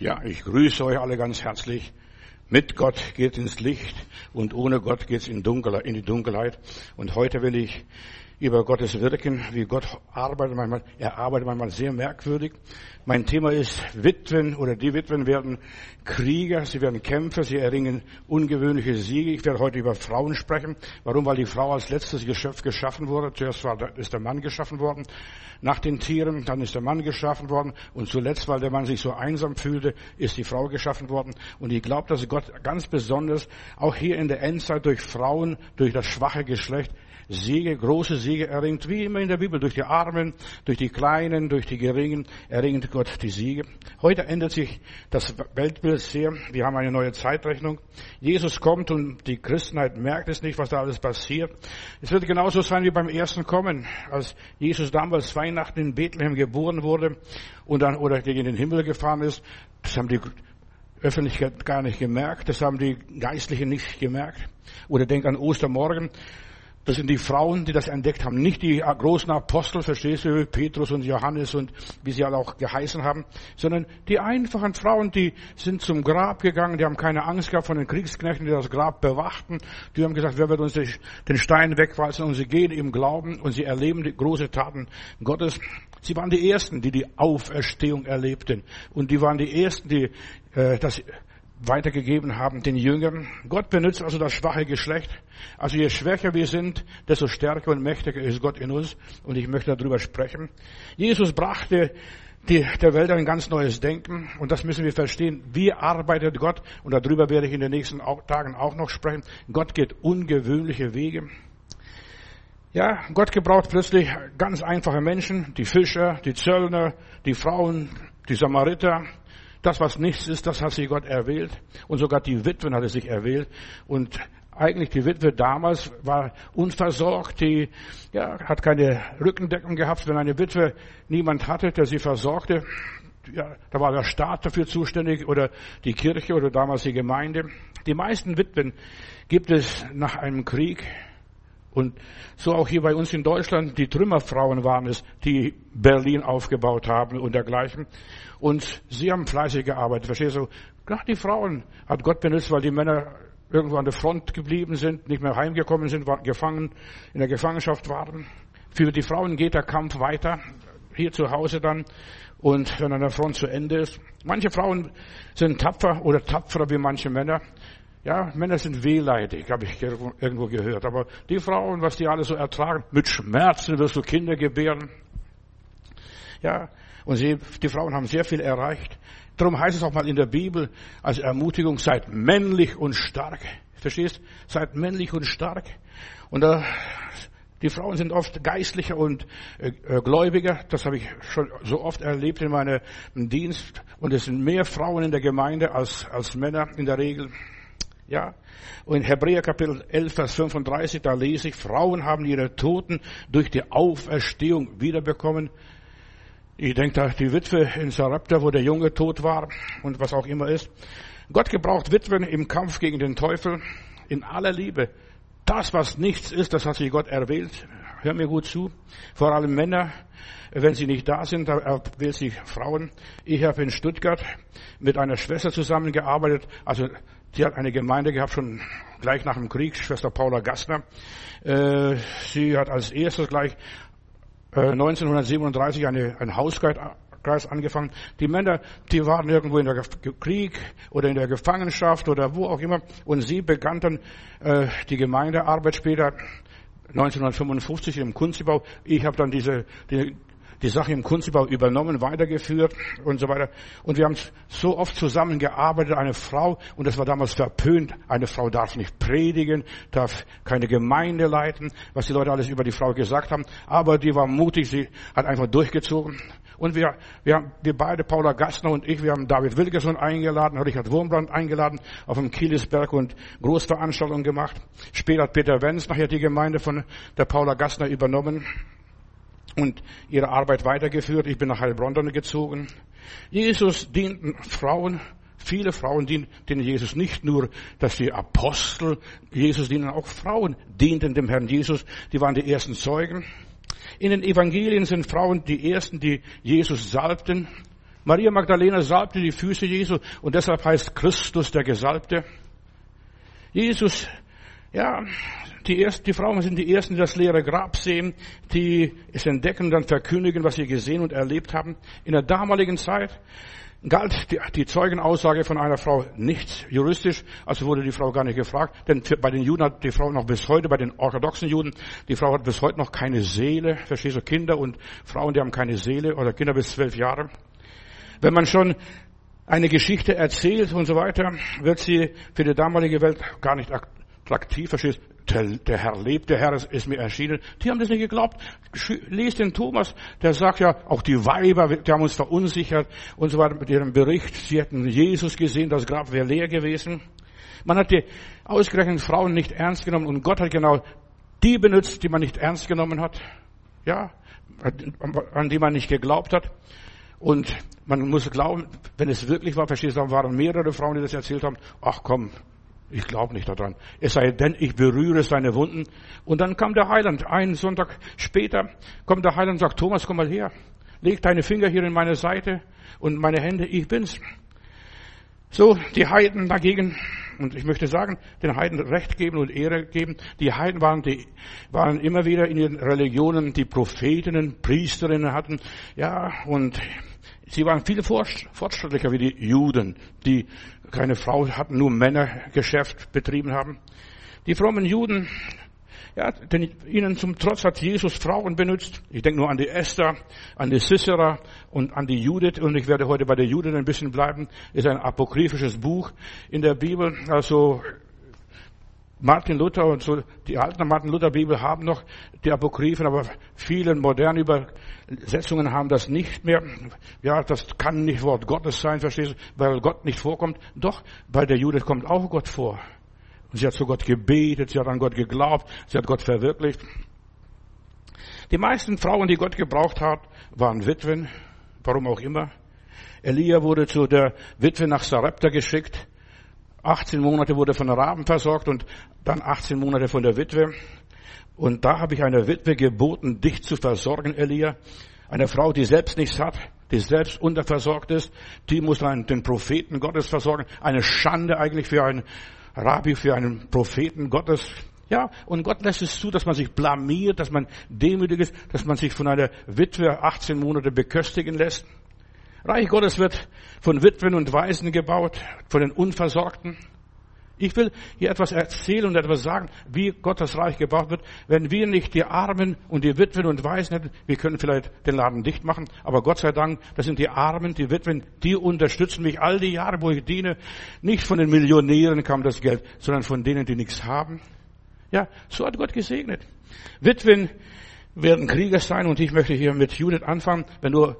Ja, ich grüße euch alle ganz herzlich. Mit Gott geht ins Licht und ohne Gott geht's in, in die Dunkelheit. Und heute will ich über Gottes Wirken, wie Gott arbeitet manchmal, er arbeitet manchmal sehr merkwürdig. Mein Thema ist Witwen oder die Witwen werden Krieger, sie werden Kämpfer, sie erringen ungewöhnliche Siege. Ich werde heute über Frauen sprechen. Warum? Weil die Frau als letztes Geschöpf geschaffen wurde. Zuerst war, ist der Mann geschaffen worden, nach den Tieren, dann ist der Mann geschaffen worden und zuletzt, weil der Mann sich so einsam fühlte, ist die Frau geschaffen worden. Und ich glaube, dass Gott ganz besonders auch hier in der Endzeit durch Frauen, durch das schwache Geschlecht Siege, große Siege erringt, wie immer in der Bibel, durch die Armen, durch die Kleinen, durch die Geringen erringt Gott die Siege. Heute ändert sich das Weltbild sehr. Wir haben eine neue Zeitrechnung. Jesus kommt und die Christenheit merkt es nicht, was da alles passiert. Es wird genauso sein wie beim ersten Kommen, als Jesus damals Weihnachten in Bethlehem geboren wurde und dann oder gegen den Himmel gefahren ist. Das haben die Öffentlichkeit gar nicht gemerkt. Das haben die Geistlichen nicht gemerkt. Oder denk an Ostermorgen. Das sind die Frauen, die das entdeckt haben. Nicht die großen Apostel, verstehst du, Petrus und Johannes und wie sie alle auch geheißen haben, sondern die einfachen Frauen, die sind zum Grab gegangen, die haben keine Angst gehabt von den Kriegsknechten, die das Grab bewachten. Die haben gesagt, wer wird uns den Stein wegwalzen? Und sie gehen im Glauben und sie erleben die große Taten Gottes. Sie waren die Ersten, die die Auferstehung erlebten. Und die waren die Ersten, die äh, das weitergegeben haben den Jüngern. Gott benutzt also das schwache Geschlecht. Also je schwächer wir sind, desto stärker und mächtiger ist Gott in uns. Und ich möchte darüber sprechen. Jesus brachte die, der Welt ein ganz neues Denken. Und das müssen wir verstehen. Wie arbeitet Gott? Und darüber werde ich in den nächsten Tagen auch noch sprechen. Gott geht ungewöhnliche Wege. Ja, Gott gebraucht plötzlich ganz einfache Menschen, die Fischer, die Zöllner, die Frauen, die Samariter, das, was nichts ist, das hat sich Gott erwählt. Und sogar die Witwen hat er sich erwählt. Und eigentlich die Witwe damals war unversorgt, die ja, hat keine Rückendeckung gehabt. Wenn eine Witwe niemand hatte, der sie versorgte, ja, da war der Staat dafür zuständig oder die Kirche oder damals die Gemeinde. Die meisten Witwen gibt es nach einem Krieg. Und so auch hier bei uns in Deutschland, die Trümmerfrauen waren es, die Berlin aufgebaut haben und dergleichen. Und sie haben fleißig gearbeitet. Verstehst du? Gerade die Frauen hat Gott benutzt, weil die Männer irgendwo an der Front geblieben sind, nicht mehr heimgekommen sind, waren gefangen, in der Gefangenschaft waren. Für die Frauen geht der Kampf weiter, hier zu Hause dann, und wenn an der Front zu Ende ist. Manche Frauen sind tapfer oder tapferer wie manche Männer. Ja, Männer sind wehleidig, habe ich irgendwo gehört. Aber die Frauen, was die alle so ertragen, mit Schmerzen wirst du Kinder gebären. Ja, und sie, die Frauen haben sehr viel erreicht. Darum heißt es auch mal in der Bibel als Ermutigung, seid männlich und stark. Verstehst? Seid männlich und stark. Und da, die Frauen sind oft geistlicher und äh, äh gläubiger. Das habe ich schon so oft erlebt in meinem Dienst. Und es sind mehr Frauen in der Gemeinde als, als Männer in der Regel. Ja. Und Hebräer Kapitel 11, Vers 35, da lese ich, Frauen haben ihre Toten durch die Auferstehung wiederbekommen. Ich denke da die Witwe in Sarepta, wo der Junge tot war und was auch immer ist. Gott gebraucht Witwen im Kampf gegen den Teufel in aller Liebe. Das, was nichts ist, das hat sich Gott erwählt. Hör mir gut zu. Vor allem Männer, wenn sie nicht da sind, da erwählt sich Frauen. Ich habe in Stuttgart mit einer Schwester zusammengearbeitet. Also sie hat eine Gemeinde gehabt, schon gleich nach dem Krieg, Schwester Paula Gassner. Äh, sie hat als erstes gleich 1937 äh, eine, ein Hauskreis angefangen. Die Männer, die waren irgendwo in der Krieg oder in der Gefangenschaft oder wo auch immer. Und sie begann dann äh, die Gemeindearbeit später 1955 im Kunstbau. Ich habe dann diese die, die Sache im Kunstbau übernommen, weitergeführt und so weiter. Und wir haben so oft zusammengearbeitet, eine Frau, und das war damals verpönt, eine Frau darf nicht predigen, darf keine Gemeinde leiten, was die Leute alles über die Frau gesagt haben. Aber die war mutig, sie hat einfach durchgezogen. Und wir, wir, haben, wir beide, Paula Gassner und ich, wir haben David Wilkerson eingeladen, Richard Wurmbrand eingeladen, auf dem Kielisberg und Großveranstaltungen gemacht. Später hat Peter Wenz nachher die Gemeinde von der Paula Gassner übernommen und ihre Arbeit weitergeführt. Ich bin nach Heilbronn gezogen. Jesus dienten Frauen, viele Frauen dienten Jesus nicht nur, dass die Apostel Jesus dienen, auch Frauen dienten dem Herrn Jesus. Die waren die ersten Zeugen. In den Evangelien sind Frauen die ersten, die Jesus salbten. Maria Magdalena salbte die Füße Jesu und deshalb heißt Christus der Gesalbte. Jesus, ja, die, ersten, die Frauen sind die Ersten, die das leere Grab sehen, die es entdecken dann verkündigen, was sie gesehen und erlebt haben. In der damaligen Zeit galt die, die Zeugenaussage von einer Frau nichts juristisch, also wurde die Frau gar nicht gefragt, denn für, bei den Juden hat die Frau noch bis heute, bei den orthodoxen Juden, die Frau hat bis heute noch keine Seele, verstehst du, Kinder und Frauen, die haben keine Seele oder Kinder bis zwölf Jahre. Wenn man schon eine Geschichte erzählt und so weiter, wird sie für die damalige Welt gar nicht attraktiv, verstehst der, der Herr lebt, der Herr ist, ist, mir erschienen. Die haben das nicht geglaubt. Lest den Thomas, der sagt ja, auch die Weiber, die haben uns verunsichert und so weiter mit ihrem Bericht. Sie hätten Jesus gesehen, das Grab wäre leer gewesen. Man hat die ausgerechneten Frauen nicht ernst genommen und Gott hat genau die benutzt, die man nicht ernst genommen hat. Ja, an die man nicht geglaubt hat. Und man muss glauben, wenn es wirklich war, verstehst du, waren mehrere Frauen, die das erzählt haben. Ach komm, ich glaube nicht daran. Es sei denn, ich berühre seine Wunden. Und dann kam der Heiland. Einen Sonntag später kommt der Heiland und sagt, Thomas, komm mal her. Leg deine Finger hier in meine Seite und meine Hände, ich bin's. So, die Heiden dagegen, und ich möchte sagen, den Heiden Recht geben und Ehre geben. Die Heiden waren, die, waren immer wieder in ihren Religionen, die Prophetinnen, Priesterinnen hatten, ja, und sie waren viel fortschrittlicher wie die Juden, die keine Frau hatten, nur Männergeschäft betrieben haben. Die frommen Juden, ja, denn ihnen zum Trotz hat Jesus Frauen benutzt. Ich denke nur an die Esther, an die Sisera und an die Judith. Und ich werde heute bei der Judith ein bisschen bleiben. Ist ein apokryphisches Buch in der Bibel. Also Martin Luther und so, die alten Martin Luther Bibel haben noch die Apokryphen, aber viele moderne Übersetzungen haben das nicht mehr. Ja, das kann nicht Wort Gottes sein, verstehst du, weil Gott nicht vorkommt. Doch, bei der Judith kommt auch Gott vor. Sie hat zu Gott gebetet, sie hat an Gott geglaubt, sie hat Gott verwirklicht. Die meisten Frauen, die Gott gebraucht hat, waren Witwen, warum auch immer. Elia wurde zu der Witwe nach Sarepta geschickt. 18 Monate wurde von Raben versorgt und dann 18 Monate von der Witwe. Und da habe ich einer Witwe geboten, dich zu versorgen, Elia. Eine Frau, die selbst nichts hat, die selbst unterversorgt ist, die muss dann den Propheten Gottes versorgen. Eine Schande eigentlich für einen Rabbi, für einen Propheten Gottes. Ja, und Gott lässt es zu, dass man sich blamiert, dass man demütig ist, dass man sich von einer Witwe 18 Monate beköstigen lässt. Reich Gottes wird von Witwen und Waisen gebaut, von den Unversorgten. Ich will hier etwas erzählen und etwas sagen, wie Gottes Reich gebaut wird. Wenn wir nicht die Armen und die Witwen und Waisen hätten, wir können vielleicht den Laden dicht machen, aber Gott sei Dank, das sind die Armen, die Witwen, die unterstützen mich all die Jahre, wo ich diene. Nicht von den Millionären kam das Geld, sondern von denen, die nichts haben. Ja, so hat Gott gesegnet. Witwen werden Krieger sein und ich möchte hier mit Judith anfangen. Wenn du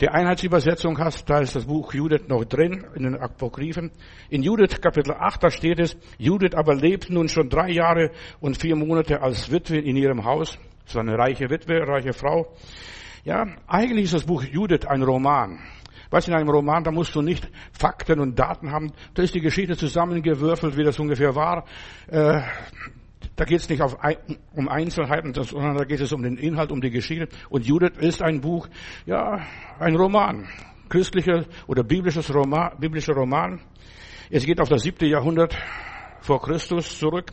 die Einheitsübersetzung hast, da ist das Buch Judith noch drin, in den Apokryphen. In Judith Kapitel 8, da steht es, Judith aber lebt nun schon drei Jahre und vier Monate als Witwe in ihrem Haus. So eine reiche Witwe, reiche Frau. Ja, eigentlich ist das Buch Judith ein Roman. Was in einem Roman, da musst du nicht Fakten und Daten haben. Da ist die Geschichte zusammengewürfelt, wie das ungefähr war. Äh, da geht es nicht auf, um Einzelheiten, sondern da geht es um den Inhalt, um die Geschichte. Und Judith ist ein Buch, ja, ein Roman, christlicher oder biblisches Roman, biblischer Roman. Es geht auf das siebte Jahrhundert vor Christus zurück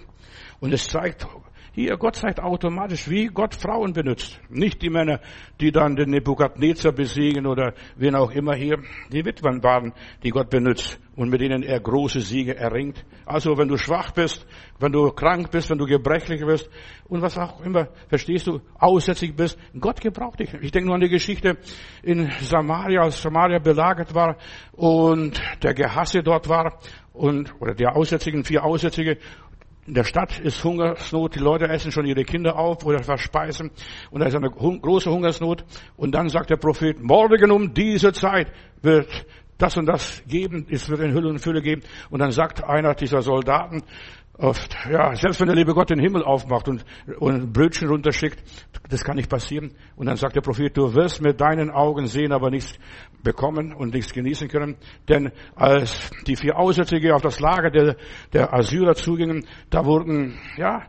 und es zeigt hier, Gott zeigt automatisch, wie Gott Frauen benutzt. Nicht die Männer, die dann den Nebukadnezar besiegen oder wen auch immer hier. Die Witwen waren, die Gott benutzt und mit denen er große Siege erringt. Also wenn du schwach bist, wenn du krank bist, wenn du gebrechlich bist und was auch immer, verstehst du, aussätzig bist, Gott gebraucht dich. Ich denke nur an die Geschichte in Samaria, als Samaria belagert war und der Gehasse dort war und, oder der Aussätzigen, vier Aussätzige in der Stadt ist Hungersnot, die Leute essen schon ihre Kinder auf oder verspeisen und da ist eine große Hungersnot. Und dann sagt der Prophet, morgen um diese Zeit wird das und das geben, es wird in Hülle und Fülle geben. Und dann sagt einer dieser Soldaten, oft, ja, selbst wenn der liebe Gott den Himmel aufmacht und, und Brötchen runterschickt, das kann nicht passieren. Und dann sagt der Prophet, du wirst mit deinen Augen sehen, aber nichts bekommen und nichts genießen können. Denn als die vier Aussätzige auf das Lager der, der Assyrer zugingen, da wurden, ja,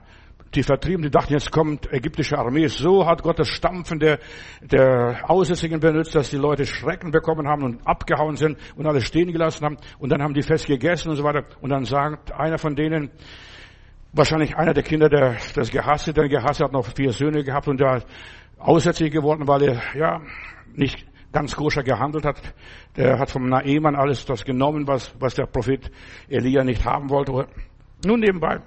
die Vertrieben, die dachten, jetzt kommt ägyptische Armee. So hat Gott das Stampfen der, der Aussätzigen benutzt, dass die Leute Schrecken bekommen haben und abgehauen sind und alles stehen gelassen haben. Und dann haben die fest gegessen und so weiter. Und dann sagt einer von denen, wahrscheinlich einer der Kinder, der das gehasst hat, der gehasst hat, noch vier Söhne gehabt und der aussätzlich geworden, weil er, ja, nicht ganz koscher gehandelt hat. Der hat vom Naemann alles das genommen, was, was der Prophet Elia nicht haben wollte. Nun nebenbei.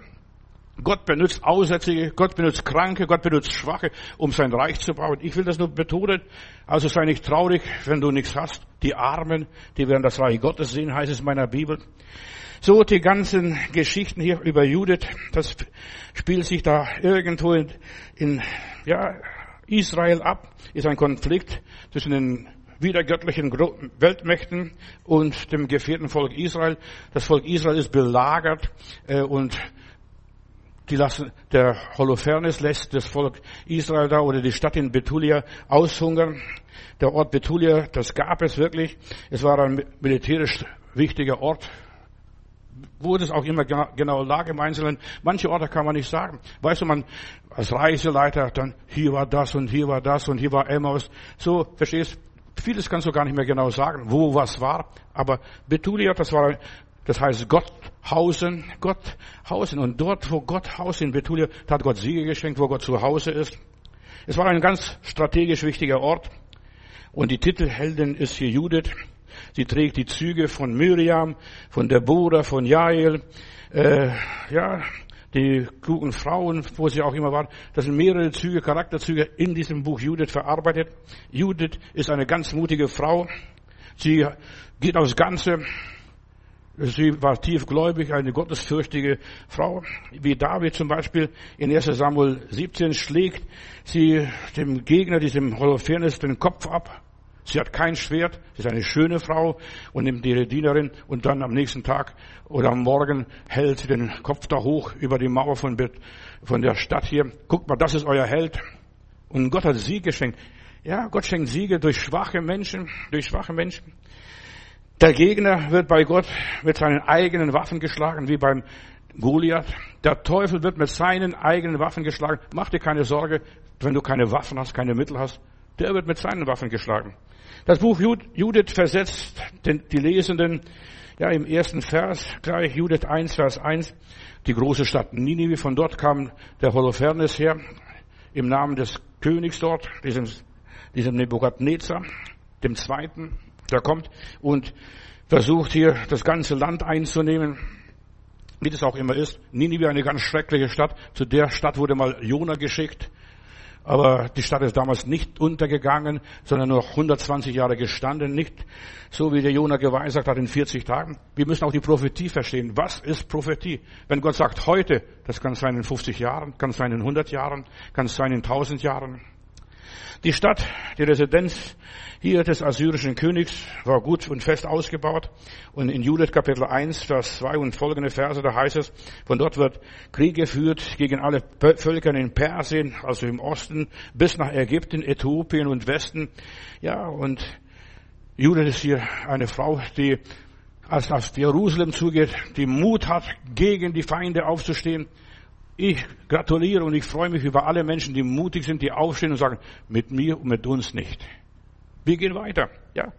Gott benutzt Aussätzige, Gott benutzt Kranke, Gott benutzt Schwache, um sein Reich zu bauen. Ich will das nur betonen. Also sei nicht traurig, wenn du nichts hast. Die Armen, die werden das Reich Gottes sehen, heißt es in meiner Bibel. So, die ganzen Geschichten hier über Judith, das spielt sich da irgendwo in, in ja, Israel ab, ist ein Konflikt zwischen den wiedergöttlichen Weltmächten und dem gefährten Volk Israel. Das Volk Israel ist belagert äh, und die lassen, der Holofernes lässt das Volk Israel da oder die Stadt in Betulia aushungern. Der Ort Betulia, das gab es wirklich. Es war ein militärisch wichtiger Ort. Wo das auch immer genau lag im Einzelnen. Manche Orte kann man nicht sagen. Weißt du, man als Reiseleiter, dann hier war das und hier war das und hier war Emmaus. So, verstehst? Vieles kannst du gar nicht mehr genau sagen, wo was war. Aber Betulia, das war das heißt Gott hausen, Gott hausen. Und dort, wo Gott hausen in Betulia, hat Gott Siege geschenkt, wo Gott zu Hause ist. Es war ein ganz strategisch wichtiger Ort. Und die Titelheldin ist hier Judith. Sie trägt die Züge von Miriam, von Deborah, von Jael. Äh, ja, die klugen Frauen, wo sie auch immer waren. Das sind mehrere Züge, Charakterzüge in diesem Buch Judith verarbeitet. Judith ist eine ganz mutige Frau. Sie geht aufs Ganze. Sie war tiefgläubig, eine gottesfürchtige Frau, wie David zum Beispiel in 1 Samuel 17 schlägt sie dem Gegner, diesem Holofernes, den Kopf ab. Sie hat kein Schwert, sie ist eine schöne Frau und nimmt ihre Dienerin und dann am nächsten Tag oder am Morgen hält sie den Kopf da hoch über die Mauer von, von der Stadt hier. Guckt mal, das ist euer Held. Und Gott hat Sieg geschenkt. Ja, Gott schenkt Siege durch schwache Menschen, durch schwache Menschen. Der Gegner wird bei Gott mit seinen eigenen Waffen geschlagen, wie beim Goliath. Der Teufel wird mit seinen eigenen Waffen geschlagen. Mach dir keine Sorge, wenn du keine Waffen hast, keine Mittel hast. Der wird mit seinen Waffen geschlagen. Das Buch Judith versetzt die Lesenden ja im ersten Vers gleich, Judith 1, Vers 1, die große Stadt Ninive. Von dort kam der Holofernes her, im Namen des Königs dort, diesem, diesem Nebukadnezar, dem Zweiten der kommt und versucht hier das ganze Land einzunehmen, wie das auch immer ist. Ninive eine ganz schreckliche Stadt. Zu der Stadt wurde mal Jona geschickt. Aber die Stadt ist damals nicht untergegangen, sondern nur 120 Jahre gestanden. Nicht so, wie der Jona geweissagt hat in 40 Tagen. Wir müssen auch die Prophetie verstehen. Was ist Prophetie? Wenn Gott sagt heute, das kann sein in 50 Jahren, kann sein in 100 Jahren, kann sein in 1000 Jahren. Die Stadt, die Residenz hier des assyrischen Königs war gut und fest ausgebaut. Und in Judith Kapitel 1, Vers 2 und folgende Verse, da heißt es, von dort wird Krieg geführt gegen alle Völker in Persien, also im Osten, bis nach Ägypten, Äthiopien und Westen. Ja, und Judith ist hier eine Frau, die als auf Jerusalem zugeht, die Mut hat, gegen die Feinde aufzustehen. Ich gratuliere und ich freue mich über alle Menschen, die mutig sind, die aufstehen und sagen, mit mir und mit uns nicht. Wir gehen weiter, ja.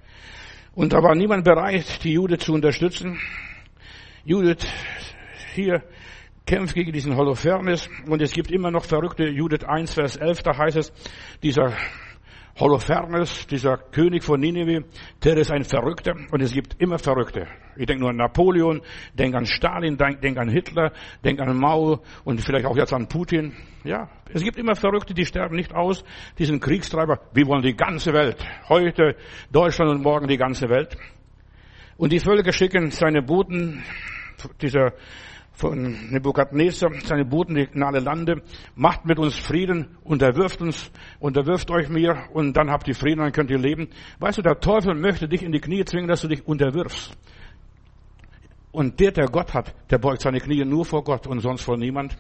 Und da war niemand bereit, die Judith zu unterstützen. Judith hier kämpft gegen diesen Holofernes und es gibt immer noch verrückte Judith 1, Vers 11, da heißt es, dieser Holofernes, dieser König von Nineveh, der ist ein Verrückter und es gibt immer Verrückte. Ich denke nur an Napoleon, denke an Stalin, denke denk an Hitler, denke an Mao und vielleicht auch jetzt an Putin. Ja, es gibt immer Verrückte, die sterben nicht aus, die sind Kriegstreiber. Wir wollen die ganze Welt. Heute Deutschland und morgen die ganze Welt. Und die Völker schicken seine Boten, dieser von Nebukadnezar, seine Boten in alle Lande, macht mit uns Frieden, unterwirft uns, unterwirft euch mir und dann habt ihr Frieden, dann könnt ihr leben. Weißt du, der Teufel möchte dich in die Knie zwingen, dass du dich unterwirfst. Und der, der Gott hat, der beugt seine Knie nur vor Gott und sonst vor niemand.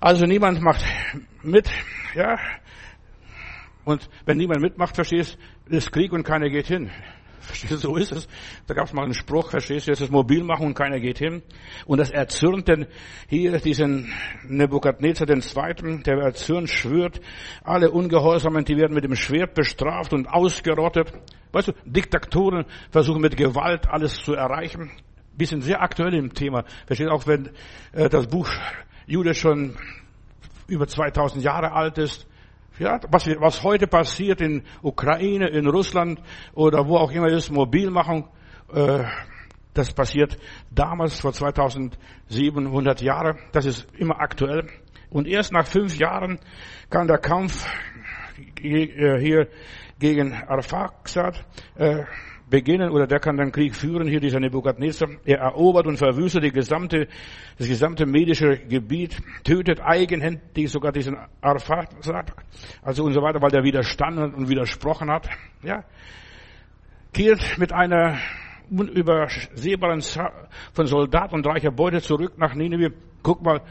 Also niemand macht mit, ja. Und wenn niemand mitmacht, verstehst, ist Krieg und keiner geht hin. Verstehst du, so ist es. Da gab es mal einen Spruch, verstehst du, jetzt ist mobil machen und keiner geht hin. Und das erzürnt denn hier diesen Nebukadnezar den Zweiten, der erzürnt, schwört, alle Ungehorsamen, die werden mit dem Schwert bestraft und ausgerottet. Weißt du, Diktatoren versuchen mit Gewalt alles zu erreichen. Wir sind sehr aktuell im Thema. Versteht auch, wenn äh, das Buch Jude schon über 2000 Jahre alt ist. Ja, was, was heute passiert in Ukraine, in Russland oder wo auch immer ist, Mobilmachung, äh, das passiert damals vor 2700 Jahren. Das ist immer aktuell. Und erst nach fünf Jahren kann der Kampf äh, hier gegen Arphaxad äh, beginnen oder der kann den Krieg führen, hier dieser Nebukadnezar. Er erobert und verwüstet die gesamte, das gesamte medische Gebiet, tötet eigenhändig sogar diesen Arphaxad, also und so weiter, weil der widerstanden und widersprochen hat. Ja. Kehrt mit einer unübersehbaren von Soldaten und reicher Beute zurück nach Nineveh. Guck mal,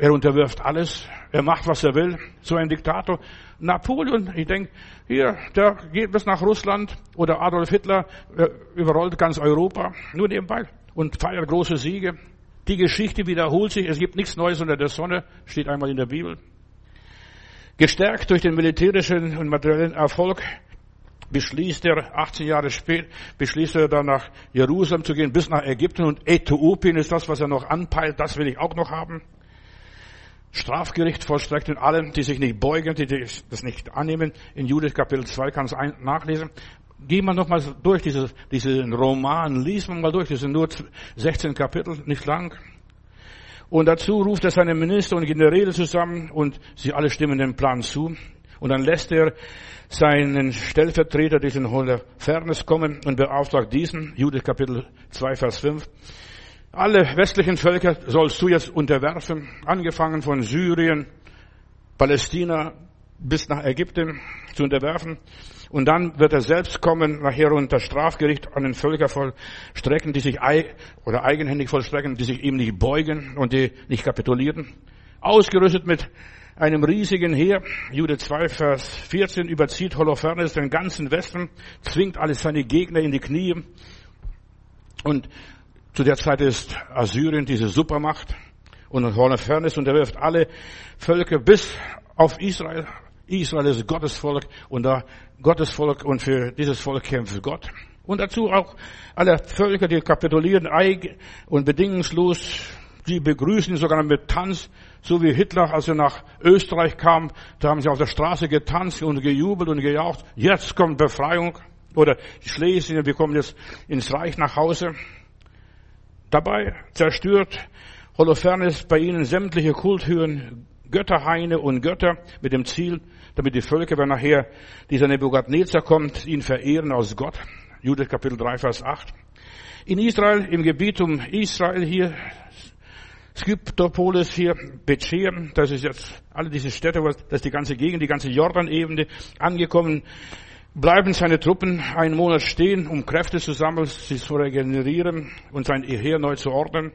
er unterwirft alles. Er macht, was er will. So ein Diktator. Napoleon, ich denke, hier, der geht bis nach Russland. Oder Adolf Hitler äh, überrollt ganz Europa. Nur nebenbei. Und feiert große Siege. Die Geschichte wiederholt sich. Es gibt nichts Neues unter der Sonne. Steht einmal in der Bibel. Gestärkt durch den militärischen und materiellen Erfolg beschließt er, 18 Jahre später, beschließt er dann nach Jerusalem zu gehen, bis nach Ägypten und Äthiopien ist das, was er noch anpeilt, das will ich auch noch haben. Strafgericht vollstreckt in allen, die sich nicht beugen, die das nicht annehmen. In Judith Kapitel 2 kann es nachlesen. Gehen wir nochmal durch dieses, diesen Roman, liest man mal durch, das sind nur 16 Kapitel, nicht lang. Und dazu ruft er seine Minister und Generäle zusammen und sie alle stimmen dem Plan zu. Und dann lässt er seinen Stellvertreter, diesen Holofernes, kommen und beauftragt diesen, Judith Kapitel 2, Vers 5, alle westlichen Völker sollst du jetzt unterwerfen, angefangen von Syrien, Palästina bis nach Ägypten zu unterwerfen. Und dann wird er selbst kommen, nachher unter Strafgericht an den Völker vollstrecken, die sich oder eigenhändig vollstrecken, die sich ihm nicht beugen und die nicht kapitulieren. Ausgerüstet mit einem riesigen Heer. Jude 2, Vers 14 überzieht Holofernes den ganzen Westen, zwingt alle seine Gegner in die Knie und zu der Zeit ist Assyrien diese Supermacht und Holofernes unterwirft alle Völker bis auf Israel. Israel ist Gottes Volk und da Gottes Volk und für dieses Volk kämpft Gott. Und dazu auch alle Völker, die kapitulieren und bedingungslos, die begrüßen sogar mit Tanz, so wie Hitler, als er nach Österreich kam, da haben sie auf der Straße getanzt und gejubelt und gejaucht. Jetzt kommt Befreiung. Oder Schlesien, wir kommen jetzt ins Reich nach Hause. Dabei zerstört Holofernes bei ihnen sämtliche Kulthöhen, Götterhaine und Götter mit dem Ziel, damit die Völker, wenn nachher dieser Nebukadnezar kommt, ihn verehren als Gott. Judith Kapitel 3, Vers 8. In Israel, im Gebiet um Israel hier, Skyptopolis hier, Becher, das ist jetzt alle diese Städte, das ist die ganze Gegend, die ganze Jordanebene angekommen bleiben seine Truppen einen Monat stehen, um Kräfte zu sammeln, sie zu regenerieren und sein Heer neu zu ordnen.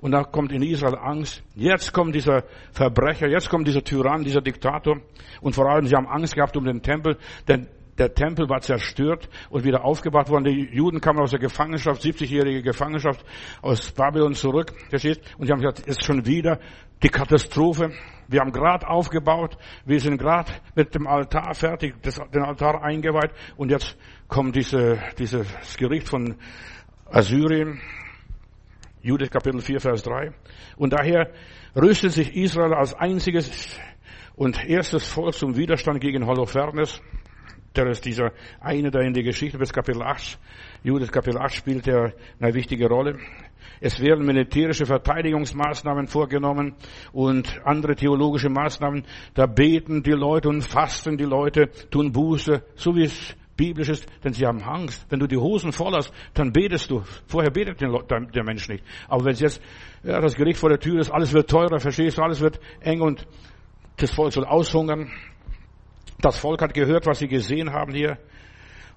Und da kommt in Israel Angst. Jetzt kommt dieser Verbrecher, jetzt kommt dieser Tyrann, dieser Diktator. Und vor allem, sie haben Angst gehabt um den Tempel, denn der Tempel war zerstört und wieder aufgebaut worden. Die Juden kamen aus der Gefangenschaft, 70-jährige Gefangenschaft aus Babylon zurück. Versteht? Und sie haben gesagt, es ist schon wieder die Katastrophe. Wir haben gerade aufgebaut, wir sind gerade mit dem Altar fertig, das, den Altar eingeweiht und jetzt kommt diese, dieses Gericht von Assyrien, Judith Kapitel 4, Vers 3. Und daher rüstet sich Israel als einziges und erstes Volk zum Widerstand gegen Holofernes. Der ist dieser eine, der in der Geschichte bis Kapitel 8, Judith Kapitel 8 spielt er eine wichtige Rolle. Es werden militärische Verteidigungsmaßnahmen vorgenommen und andere theologische Maßnahmen. Da beten die Leute und fasten die Leute, tun Buße, so wie es biblisch ist, denn sie haben Angst. Wenn du die Hosen voll hast, dann betest du. Vorher betet der Mensch nicht. Aber wenn es jetzt ja, das Gericht vor der Tür ist, alles wird teurer, verstehst du, alles wird eng und das Volk soll aushungern. Das Volk hat gehört, was sie gesehen haben hier.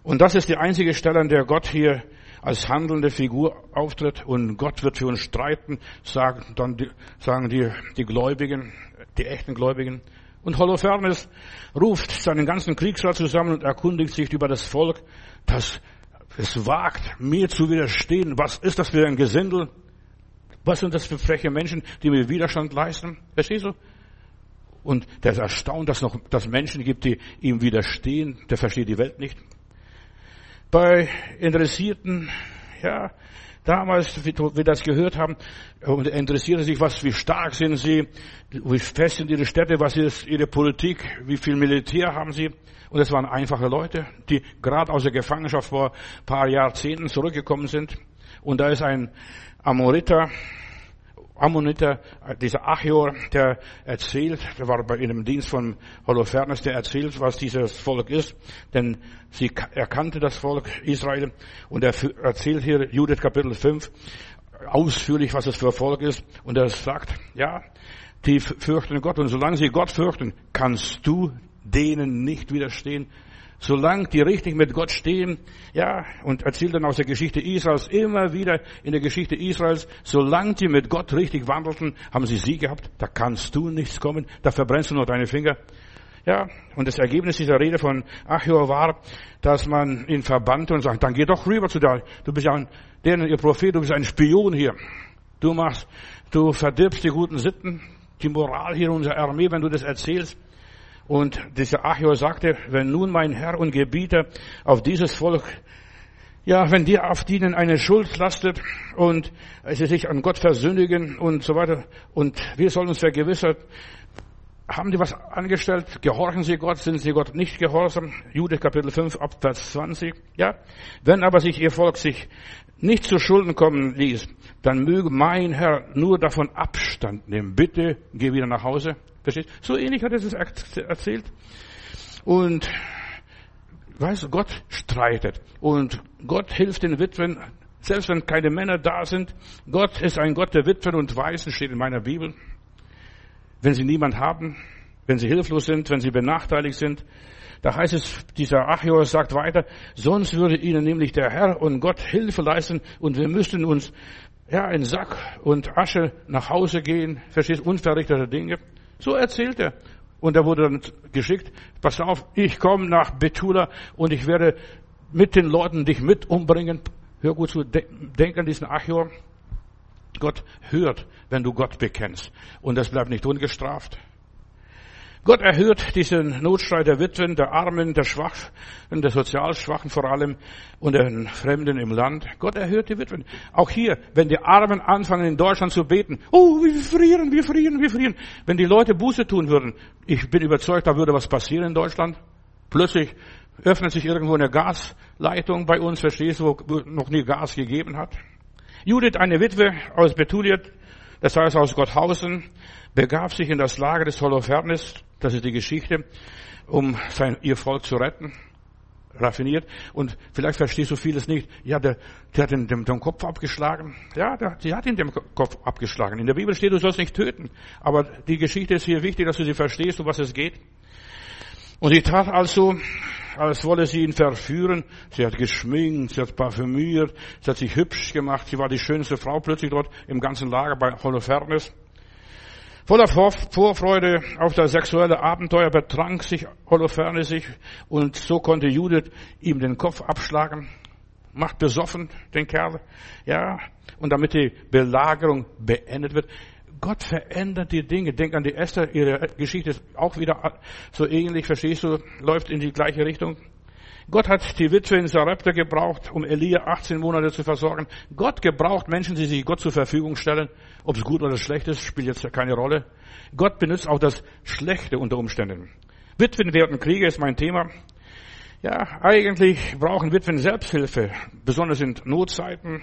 Und das ist die einzige Stelle, an der Gott hier als handelnde Figur auftritt und Gott wird für uns streiten, sagen dann die, sagen die, die Gläubigen, die echten Gläubigen. Und Holofernes ruft seinen ganzen Kriegsrat zusammen und erkundigt sich über das Volk, das es wagt, mir zu widerstehen. Was ist das für ein Gesindel? Was sind das für freche Menschen, die mir Widerstand leisten? Verstehst du? Und der ist erstaunt, dass noch, dass Menschen gibt, die ihm widerstehen. Der versteht die Welt nicht. Bei Interessierten, ja, damals, wie wir das gehört haben, und interessierte sich, was, wie stark sind sie, wie fest sind ihre Städte, was ist ihre Politik, wie viel Militär haben sie. Und es waren einfache Leute, die gerade aus der Gefangenschaft vor ein paar Jahrzehnten zurückgekommen sind. Und da ist ein Amoriter, Ammoniter, dieser Achior, der erzählt, der war bei einem Dienst von Holofernes, der erzählt, was dieses Volk ist, denn sie erkannte das Volk Israel. Und er erzählt hier Judith Kapitel 5 ausführlich, was es für Volk ist. Und er sagt, ja, die fürchten Gott. Und solange sie Gott fürchten, kannst du denen nicht widerstehen, Solange die richtig mit Gott stehen, ja, und erzählt dann aus der Geschichte Israels immer wieder in der Geschichte Israels, solange die mit Gott richtig wandelten, haben sie Sieg gehabt. Da kannst du nichts kommen, da verbrennst du nur deine Finger. Ja, und das Ergebnis dieser Rede von Achior war, dass man ihn verbannte und sagt, dann geh doch rüber zu da. Du bist ja ein, deren ihr Prophet, du bist ein Spion hier. Du machst, du verdirbst die guten Sitten, die Moral hier unserer Armee, wenn du das erzählst. Und dieser Achior sagte, wenn nun mein Herr und Gebieter auf dieses Volk, ja, wenn die auf ihnen eine Schuld lastet und sie sich an Gott versündigen und so weiter und wir sollen uns vergewissern, haben die was angestellt? Gehorchen sie Gott? Sind sie Gott nicht gehorsam? Jude Kapitel 5 Abvers 20. Ja. Wenn aber sich ihr Volk sich nicht zu Schulden kommen ließ, dann möge mein Herr nur davon Abstand nehmen. Bitte geh wieder nach Hause. Versteht? So ähnlich hat er es erzählt. Und, weißt du, Gott streitet. Und Gott hilft den Witwen, selbst wenn keine Männer da sind. Gott ist ein Gott der Witwen und Waisen, steht in meiner Bibel. Wenn sie niemand haben, wenn sie hilflos sind, wenn sie benachteiligt sind, da heißt es, dieser Achior sagt weiter, sonst würde ihnen nämlich der Herr und Gott Hilfe leisten und wir müssten uns ja in Sack und Asche nach Hause gehen, verstehst, unverrichtete Dinge. So erzählt er. Und er wurde dann geschickt, pass auf, ich komme nach Betula und ich werde mit den Leuten dich mit umbringen. Hör gut zu, denk an diesen Achior. Gott hört, wenn du Gott bekennst. Und das bleibt nicht ungestraft. Gott erhört diesen Notstreit der Witwen, der Armen, der Schwachen, der sozial Schwachen vor allem und den Fremden im Land. Gott erhört die Witwen. Auch hier, wenn die Armen anfangen in Deutschland zu beten, oh, wir frieren, wir frieren, wir frieren. Wenn die Leute Buße tun würden, ich bin überzeugt, da würde was passieren in Deutschland. Plötzlich öffnet sich irgendwo eine Gasleitung bei uns, verstehst du, wo noch nie Gas gegeben hat. Judith, eine Witwe aus Betuliet, das heißt aus Gotthausen, begab sich in das Lager des Holofernes, das ist die Geschichte, um sein, ihr Volk zu retten, raffiniert. Und vielleicht verstehst du vieles nicht. Ja, der, der hat ihn dem, dem Kopf abgeschlagen. Ja, der, die hat ihn dem Kopf abgeschlagen. In der Bibel steht, du sollst nicht töten. Aber die Geschichte ist hier wichtig, dass du sie verstehst, um was es geht. Und sie tat also, als wolle sie ihn verführen. Sie hat geschminkt, sie hat parfümiert, sie hat sich hübsch gemacht. Sie war die schönste Frau plötzlich dort im ganzen Lager bei Holofernes. Voller Vorfreude auf das sexuelle Abenteuer betrank sich Holofernes sich und so konnte Judith ihm den Kopf abschlagen. Macht besoffen den Kerl. Ja. Und damit die Belagerung beendet wird. Gott verändert die Dinge. Denk an die Esther, ihre Geschichte ist auch wieder so ähnlich, verstehst du, läuft in die gleiche Richtung. Gott hat die Witwe in Sarepta gebraucht, um Elia 18 Monate zu versorgen. Gott gebraucht Menschen, die sich Gott zur Verfügung stellen. Ob es gut oder schlecht ist, spielt jetzt keine Rolle. Gott benutzt auch das Schlechte unter Umständen. Witwen werden Kriege ist mein Thema. Ja, eigentlich brauchen Witwen Selbsthilfe, besonders in Notzeiten.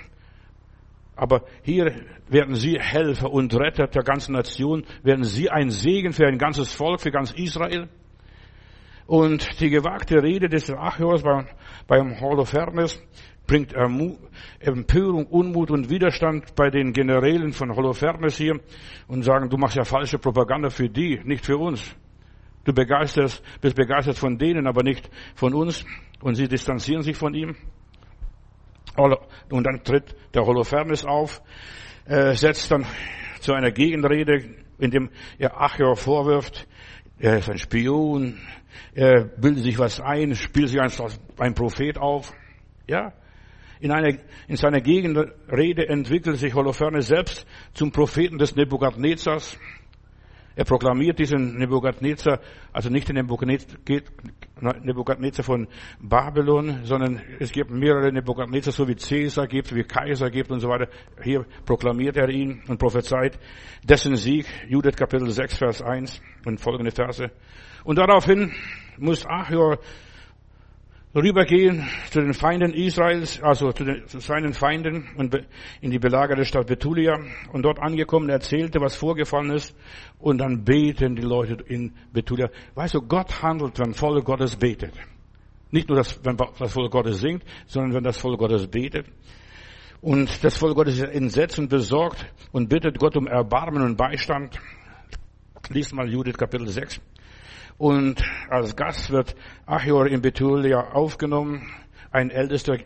Aber hier werden sie Helfer und Retter der ganzen Nation, werden sie ein Segen für ein ganzes Volk, für ganz Israel. Und die gewagte Rede des Achios beim, beim Holofernes bringt Empörung, Unmut und Widerstand bei den Generälen von Holofernes hier und sagen, du machst ja falsche Propaganda für die, nicht für uns. Du begeisterst, bist begeistert von denen, aber nicht von uns. Und sie distanzieren sich von ihm. Und dann tritt der Holofernes auf, äh, setzt dann zu einer Gegenrede, in dem er Achior vorwirft, er ist ein Spion, er bildet sich was ein, spielt sich als ein Prophet auf. Ja, In, einer, in seiner Gegenrede entwickelt sich Holofernes selbst zum Propheten des Nebukadnezars. Er proklamiert diesen Nebukadnezar, also nicht den Nebukadnezar von Babylon, sondern es gibt mehrere Nebukadnezar, so wie Caesar gibt, wie Kaiser gibt und so weiter. Hier proklamiert er ihn und prophezeit dessen Sieg, Judith Kapitel 6, Vers 1 und folgende Verse. Und daraufhin muss Achor rübergehen zu den Feinden Israels, also zu, den, zu, seinen Feinden und in die belagerte Stadt Betulia. Und dort angekommen erzählte, was vorgefallen ist. Und dann beten die Leute in Betulia. Weißt du, Gott handelt, wenn Volk Gottes betet. Nicht nur, dass, wenn das Volk Gottes singt, sondern wenn das Volk Gottes betet. Und das Volk Gottes ist entsetzt und besorgt und bittet Gott um Erbarmen und Beistand. Lies mal Judith Kapitel 6. Und als Gast wird Achior in Betulia aufgenommen. Ein Ältester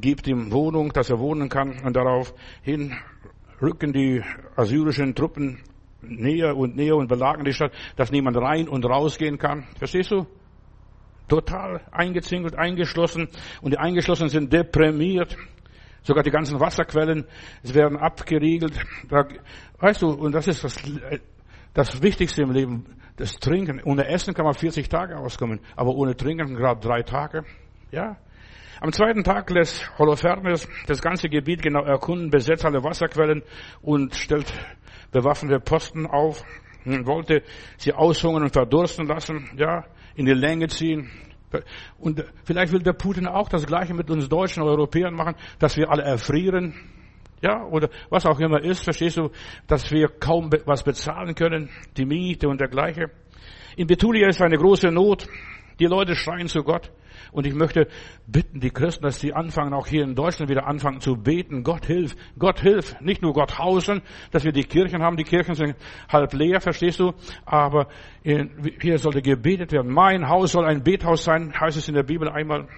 gibt ihm Wohnung, dass er wohnen kann. Und daraufhin rücken die assyrischen Truppen näher und näher und belagern die Stadt, dass niemand rein und rausgehen kann. Verstehst du? Total eingezingelt, eingeschlossen. Und die Eingeschlossenen sind deprimiert. Sogar die ganzen Wasserquellen werden abgeriegelt. Da, weißt du, und das ist das, das Wichtigste im Leben das Trinken. Ohne Essen kann man 40 Tage auskommen, aber ohne Trinken gerade drei Tage. Ja. Am zweiten Tag lässt Holofernes das ganze Gebiet genau erkunden, besetzt alle Wasserquellen und stellt bewaffnete Posten auf und wollte sie aushungern und verdursten lassen, ja, in die Länge ziehen. Und vielleicht will der Putin auch das Gleiche mit uns Deutschen, Europäern machen, dass wir alle erfrieren, ja, oder was auch immer ist, verstehst du, dass wir kaum was bezahlen können, die Miete und dergleichen. In Betulia ist eine große Not. Die Leute schreien zu Gott. Und ich möchte bitten, die Christen, dass sie anfangen, auch hier in Deutschland wieder anfangen zu beten. Gott hilf, Gott hilf. Nicht nur Gott hausen, dass wir die Kirchen haben. Die Kirchen sind halb leer, verstehst du? Aber hier sollte gebetet werden. Mein Haus soll ein Bethaus sein, heißt es in der Bibel einmal.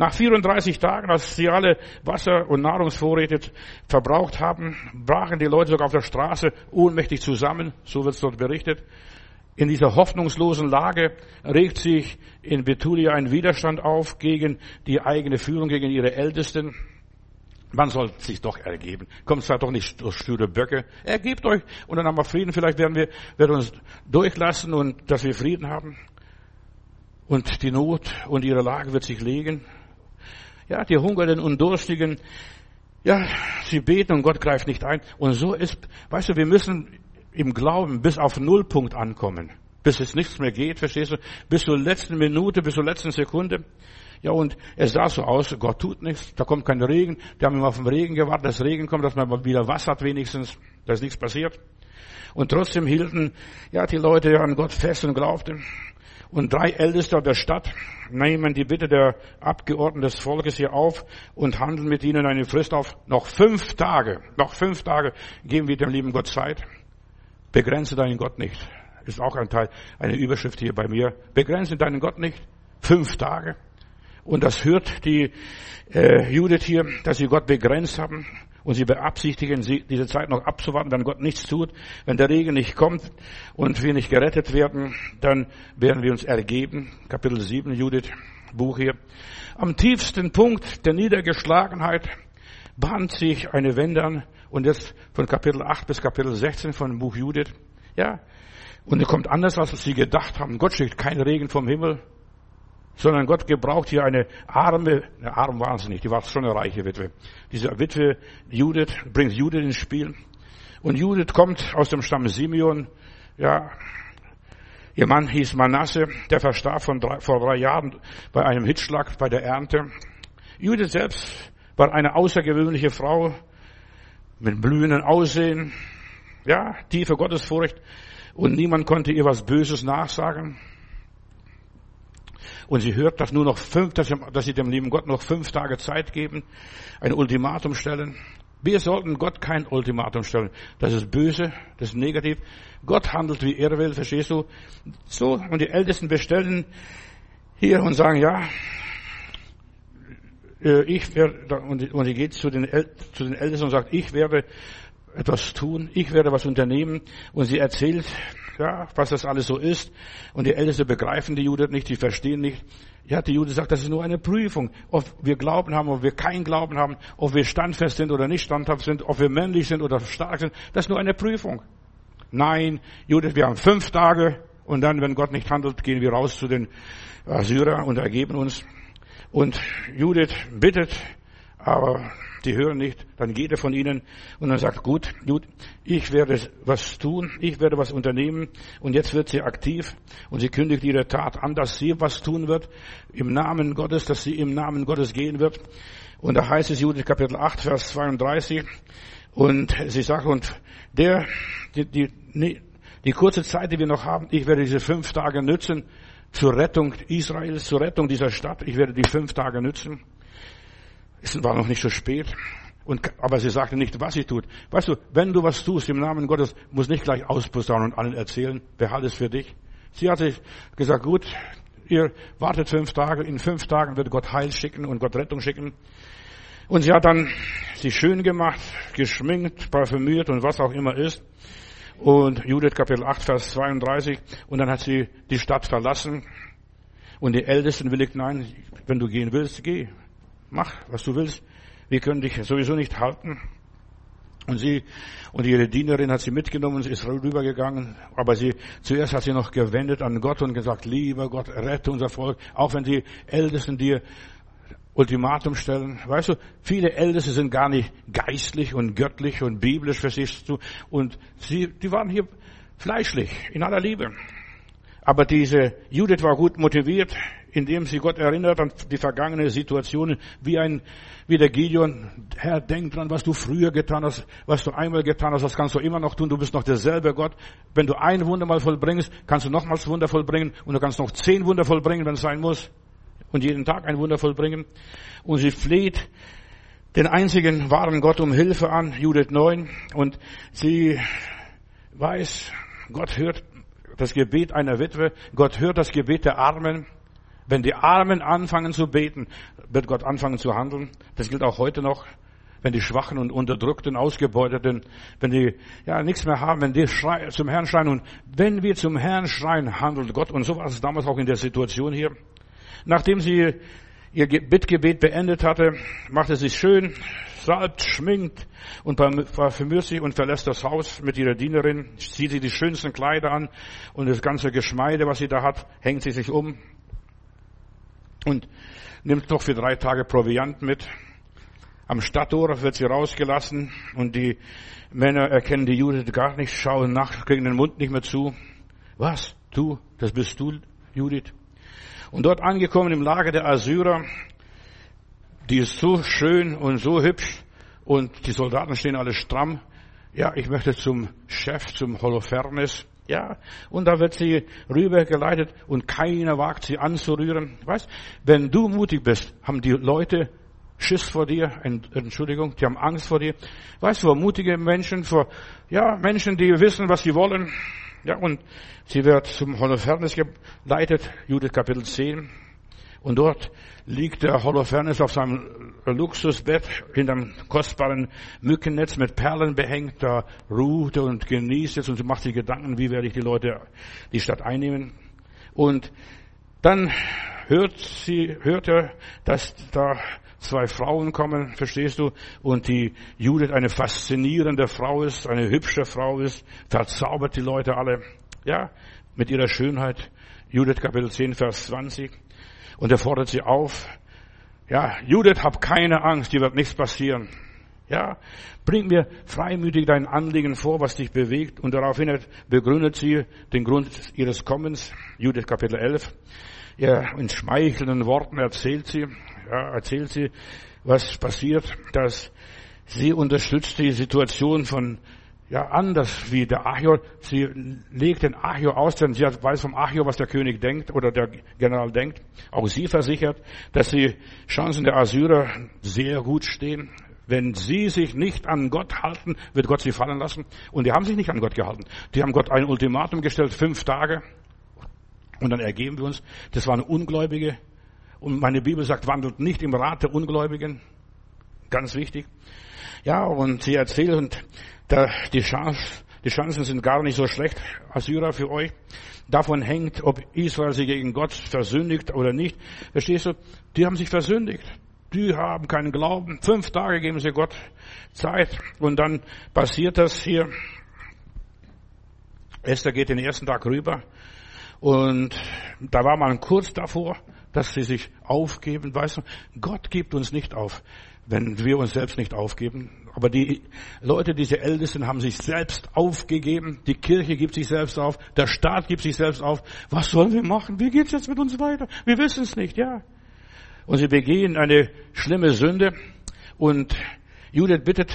Nach 34 Tagen, als sie alle Wasser- und Nahrungsvorräte verbraucht haben, brachen die Leute sogar auf der Straße ohnmächtig zusammen, so wird es dort berichtet. In dieser hoffnungslosen Lage regt sich in Betulia ein Widerstand auf gegen die eigene Führung, gegen ihre Ältesten. Man soll sich doch ergeben. Kommt zwar doch nicht durch sture Böcke. Ergebt euch und dann haben wir Frieden. Vielleicht werden wir, werden uns durchlassen und dass wir Frieden haben. Und die Not und ihre Lage wird sich legen. Ja, die Hungernden und Durstigen, ja, sie beten und Gott greift nicht ein. Und so ist, weißt du, wir müssen im Glauben bis auf Nullpunkt ankommen. Bis es nichts mehr geht, verstehst du? Bis zur letzten Minute, bis zur letzten Sekunde. Ja, und es sah so aus, Gott tut nichts, da kommt kein Regen. Die haben immer auf den Regen gewartet, dass Regen kommt, dass man wieder Wasser hat wenigstens, da ist nichts passiert. Und trotzdem hielten, ja, die Leute an Gott fest und glaubten. Und drei Älteste der Stadt nehmen die Bitte der Abgeordneten des Volkes hier auf und handeln mit ihnen eine Frist auf. Noch fünf Tage, noch fünf Tage geben wir dem lieben Gott Zeit. Begrenze deinen Gott nicht. Ist auch ein Teil, eine Überschrift hier bei mir. Begrenze deinen Gott nicht. Fünf Tage. Und das hört die äh, Judith hier, dass sie Gott begrenzt haben. Und sie beabsichtigen, diese Zeit noch abzuwarten, wenn Gott nichts tut. Wenn der Regen nicht kommt und wir nicht gerettet werden, dann werden wir uns ergeben. Kapitel 7, Judith, Buch hier. Am tiefsten Punkt der Niedergeschlagenheit bahnt sich eine Wende an. Und jetzt von Kapitel 8 bis Kapitel 16 von Buch Judith. Ja. Und es kommt anders, als sie gedacht haben. Gott schickt keinen Regen vom Himmel sondern Gott gebraucht hier eine arme, eine arm war sie nicht, die war schon eine reiche Witwe. Diese Witwe Judith bringt Judith ins Spiel. Und Judith kommt aus dem Stamm Simeon, ja, Ihr Mann hieß Manasse, der verstarb von drei, vor drei Jahren bei einem Hitzschlag bei der Ernte. Judith selbst war eine außergewöhnliche Frau mit blühenden Aussehen, ja, tiefe Gottesfurcht und niemand konnte ihr was Böses nachsagen. Und sie hört, dass nur noch fünf, dass sie dem lieben Gott noch fünf Tage Zeit geben, ein Ultimatum stellen. Wir sollten Gott kein Ultimatum stellen. Das ist böse, das ist negativ. Gott handelt, wie er will, verstehst du? So, und die Ältesten bestellen hier und sagen, ja, äh, ich werde, und sie geht zu den, zu den Ältesten und sagt, ich werde etwas tun, ich werde was unternehmen. Und sie erzählt, ja, was das alles so ist. Und die Ältesten begreifen die Juden nicht, die verstehen nicht. Ja, die Jude sagt, das ist nur eine Prüfung. Ob wir Glauben haben, ob wir keinen Glauben haben, ob wir standfest sind oder nicht standhaft sind, ob wir männlich sind oder stark sind, das ist nur eine Prüfung. Nein, Judith, wir haben fünf Tage und dann, wenn Gott nicht handelt, gehen wir raus zu den Assyrer und ergeben uns. Und Judith bittet, aber die hören nicht, dann geht er von ihnen und dann sagt, gut, gut, ich werde was tun, ich werde was unternehmen und jetzt wird sie aktiv und sie kündigt ihre Tat an, dass sie was tun wird im Namen Gottes, dass sie im Namen Gottes gehen wird. Und da heißt es Judith Kapitel 8, Vers 32 und sie sagt, und der, die, die, die kurze Zeit, die wir noch haben, ich werde diese fünf Tage nützen zur Rettung Israels, zur Rettung dieser Stadt. Ich werde die fünf Tage nützen. Es war noch nicht so spät. Und, aber sie sagte nicht, was sie tut. Weißt du, wenn du was tust im Namen Gottes, muss nicht gleich ausposaunen und allen erzählen, behalte es für dich. Sie hat sich gesagt, gut, ihr wartet fünf Tage, in fünf Tagen wird Gott Heil schicken und Gott Rettung schicken. Und sie hat dann sie schön gemacht, geschminkt, parfümiert und was auch immer ist. Und Judith Kapitel 8, Vers 32. Und dann hat sie die Stadt verlassen. Und die Ältesten willigten nein, wenn du gehen willst, geh mach, was du willst. Wir können dich sowieso nicht halten. Und sie, und ihre Dienerin hat sie mitgenommen, sie ist rübergegangen, aber sie, zuerst hat sie noch gewendet an Gott und gesagt, lieber Gott, rette unser Volk, auch wenn die Ältesten dir Ultimatum stellen. Weißt du, viele Älteste sind gar nicht geistlich und göttlich und biblisch, verstehst du, und sie, die waren hier fleischlich, in aller Liebe. Aber diese Judith war gut motiviert, indem sie Gott erinnert an die vergangene Situationen, wie ein, wie der Gideon. Herr, denk dran, was du früher getan hast, was du einmal getan hast, das kannst du immer noch tun. Du bist noch derselbe Gott. Wenn du ein Wunder mal vollbringst, kannst du nochmals Wunder vollbringen und du kannst noch zehn Wunder vollbringen, wenn es sein muss. Und jeden Tag ein Wunder vollbringen. Und sie fleht den einzigen wahren Gott um Hilfe an, Judith 9. Und sie weiß, Gott hört das Gebet einer Witwe, Gott hört das Gebet der Armen. Wenn die Armen anfangen zu beten, wird Gott anfangen zu handeln. Das gilt auch heute noch. Wenn die Schwachen und Unterdrückten, Ausgebeuteten, wenn die ja nichts mehr haben, wenn die schrei, zum Herrn schreien und wenn wir zum Herrn schreien, handelt Gott. Und so war es damals auch in der Situation hier. Nachdem sie ihr Bittgebet beendet hatte, machte sie schön, salbt, schminkt und parfümiert sich und verlässt das Haus mit ihrer Dienerin, zieht sie die schönsten Kleider an und das ganze Geschmeide, was sie da hat, hängt sie sich um, und nimmt noch für drei Tage Proviant mit. Am Stadttor wird sie rausgelassen und die Männer erkennen die Judith gar nicht, schauen nach, kriegen den Mund nicht mehr zu. Was? Du? Das bist du, Judith? Und dort angekommen im Lager der Assyrer, die ist so schön und so hübsch und die Soldaten stehen alle stramm. Ja, ich möchte zum Chef, zum Holofernes. Ja, und da wird sie rübergeleitet und keiner wagt sie anzurühren. Weißt, wenn du mutig bist, haben die Leute Schiss vor dir, Entschuldigung, die haben Angst vor dir. Weißt du, vor mutige Menschen, vor, ja, Menschen, die wissen, was sie wollen. Ja, und sie wird zum Holofernes geleitet, Judith Kapitel 10. Und dort liegt der Holofernes auf seinem Luxusbett in einem kostbaren Mückennetz mit Perlen behängt. Da ruht und genießt es und macht sich Gedanken, wie werde ich die Leute, die Stadt einnehmen. Und dann hört sie, hört er, dass da zwei Frauen kommen, verstehst du? Und die Judith eine faszinierende Frau ist, eine hübsche Frau ist, verzaubert die Leute alle, ja, mit ihrer Schönheit. Judith Kapitel 10, Vers 20. Und er fordert sie auf. Ja, Judith, hab keine Angst, dir wird nichts passieren. Ja, bring mir freimütig dein Anliegen vor, was dich bewegt. Und daraufhin begründet sie den Grund ihres Kommens. Judith Kapitel 11. Ja, in schmeichelnden Worten erzählt sie, ja, erzählt sie, was passiert, dass sie unterstützt die Situation von ja, anders wie der Achior. Sie legt den Achior aus, denn sie weiß vom Achior, was der König denkt oder der General denkt. Auch sie versichert, dass die Chancen der Assyrer sehr gut stehen. Wenn sie sich nicht an Gott halten, wird Gott sie fallen lassen. Und die haben sich nicht an Gott gehalten. Die haben Gott ein Ultimatum gestellt, fünf Tage. Und dann ergeben wir uns, das waren Ungläubige. Und meine Bibel sagt, wandelt nicht im Rat der Ungläubigen. Ganz wichtig. Ja, und sie erzählt, und die, Chance, die Chancen sind gar nicht so schlecht, Assyrer für euch. Davon hängt, ob Israel sich gegen Gott versündigt oder nicht. Verstehst du? Die haben sich versündigt. Die haben keinen Glauben. Fünf Tage geben sie Gott Zeit. Und dann passiert das hier. Esther geht den ersten Tag rüber. Und da war man kurz davor, dass sie sich aufgeben. Weißt du, Gott gibt uns nicht auf, wenn wir uns selbst nicht aufgeben. Aber die Leute, diese Ältesten, haben sich selbst aufgegeben. Die Kirche gibt sich selbst auf. Der Staat gibt sich selbst auf. Was sollen wir machen? Wie geht's jetzt mit uns weiter? Wir wissen es nicht, ja. Und sie begehen eine schlimme Sünde. Und Judith bittet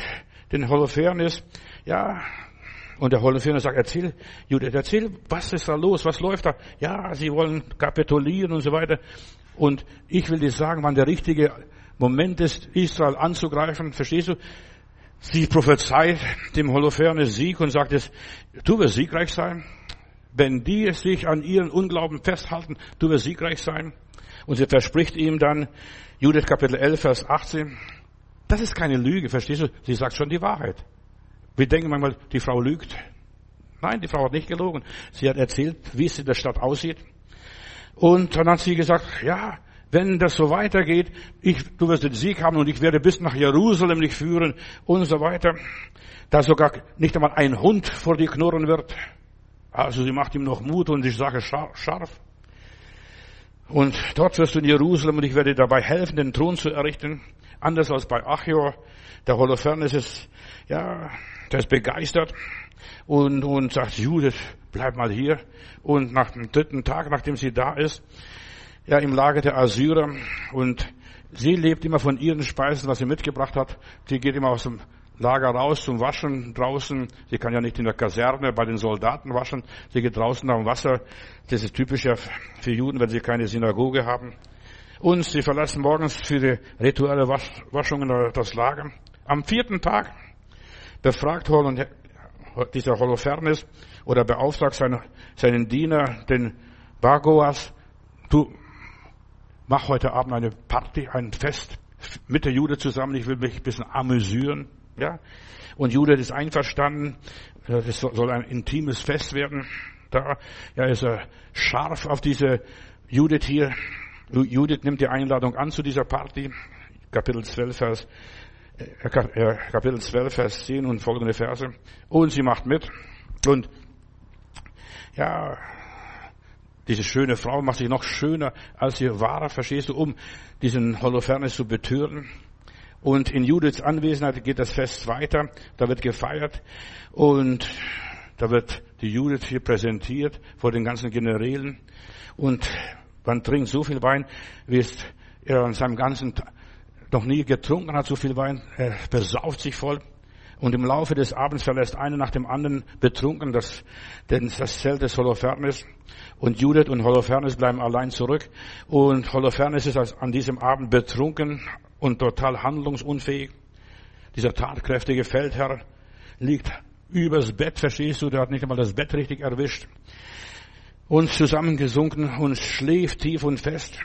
den Holofernes, ja, und der Holofernes sagt, erzähl, Judith, erzähl, was ist da los? Was läuft da? Ja, sie wollen kapitulieren und so weiter. Und ich will dir sagen, wann der richtige Moment ist, Israel anzugreifen. Verstehst du? Sie prophezeit dem Holofernes Sieg und sagt es, du wirst siegreich sein. Wenn die sich an ihren Unglauben festhalten, du wirst siegreich sein. Und sie verspricht ihm dann, Judith Kapitel 11, Vers 18, das ist keine Lüge, verstehst du? Sie sagt schon die Wahrheit. Wir denken manchmal, die Frau lügt. Nein, die Frau hat nicht gelogen. Sie hat erzählt, wie es in der Stadt aussieht. Und dann hat sie gesagt, ja, wenn das so weitergeht, ich, du wirst den Sieg haben und ich werde bis nach Jerusalem dich führen und so weiter, da sogar nicht einmal ein Hund vor dir knurren wird. Also sie macht ihm noch Mut und ich sage scharf. Und dort wirst du in Jerusalem und ich werde dabei helfen, den Thron zu errichten. Anders als bei Achior. Der Holofernes ist, ja, der ist begeistert und, und sagt, Judith, bleib mal hier. Und nach dem dritten Tag, nachdem sie da ist, ja, im Lager der Assyrer und sie lebt immer von ihren Speisen, was sie mitgebracht hat. Sie geht immer aus dem Lager raus zum Waschen draußen. Sie kann ja nicht in der Kaserne bei den Soldaten waschen. Sie geht draußen am Wasser. Das ist typisch ja für Juden, wenn sie keine Synagoge haben. Und sie verlassen morgens für die rituelle Waschungen das Lager. Am vierten Tag befragt Hol dieser Holofernes oder beauftragt seinen, seinen Diener, den Bagoas, du mach heute Abend eine Party, ein Fest mit der Jude zusammen, ich will mich ein bisschen amüsieren. Ja? Und Jude ist einverstanden, es soll ein intimes Fest werden. Da ja, ist er scharf auf diese Judith hier. Judith nimmt die Einladung an zu dieser Party. Kapitel 12, Vers, äh, Kapitel 12, Vers 10 und folgende Verse. Und sie macht mit. Und ja, diese schöne Frau macht sich noch schöner, als sie war, verstehst du, um diesen Holofernes zu betören. Und in Judiths Anwesenheit geht das Fest weiter. Da wird gefeiert und da wird die Judith hier präsentiert vor den ganzen Generälen. Und man trinkt so viel Wein, wie es er an seinem ganzen noch nie getrunken hat, so viel Wein. Er besauft sich voll. Und im Laufe des Abends verlässt einer nach dem anderen betrunken das, das Zelt des Holofernes. Und Judith und Holofernes bleiben allein zurück. Und Holofernes ist an diesem Abend betrunken und total handlungsunfähig. Dieser tatkräftige Feldherr liegt übers Bett, verstehst du, der hat nicht einmal das Bett richtig erwischt. Und zusammengesunken und schläft tief und fest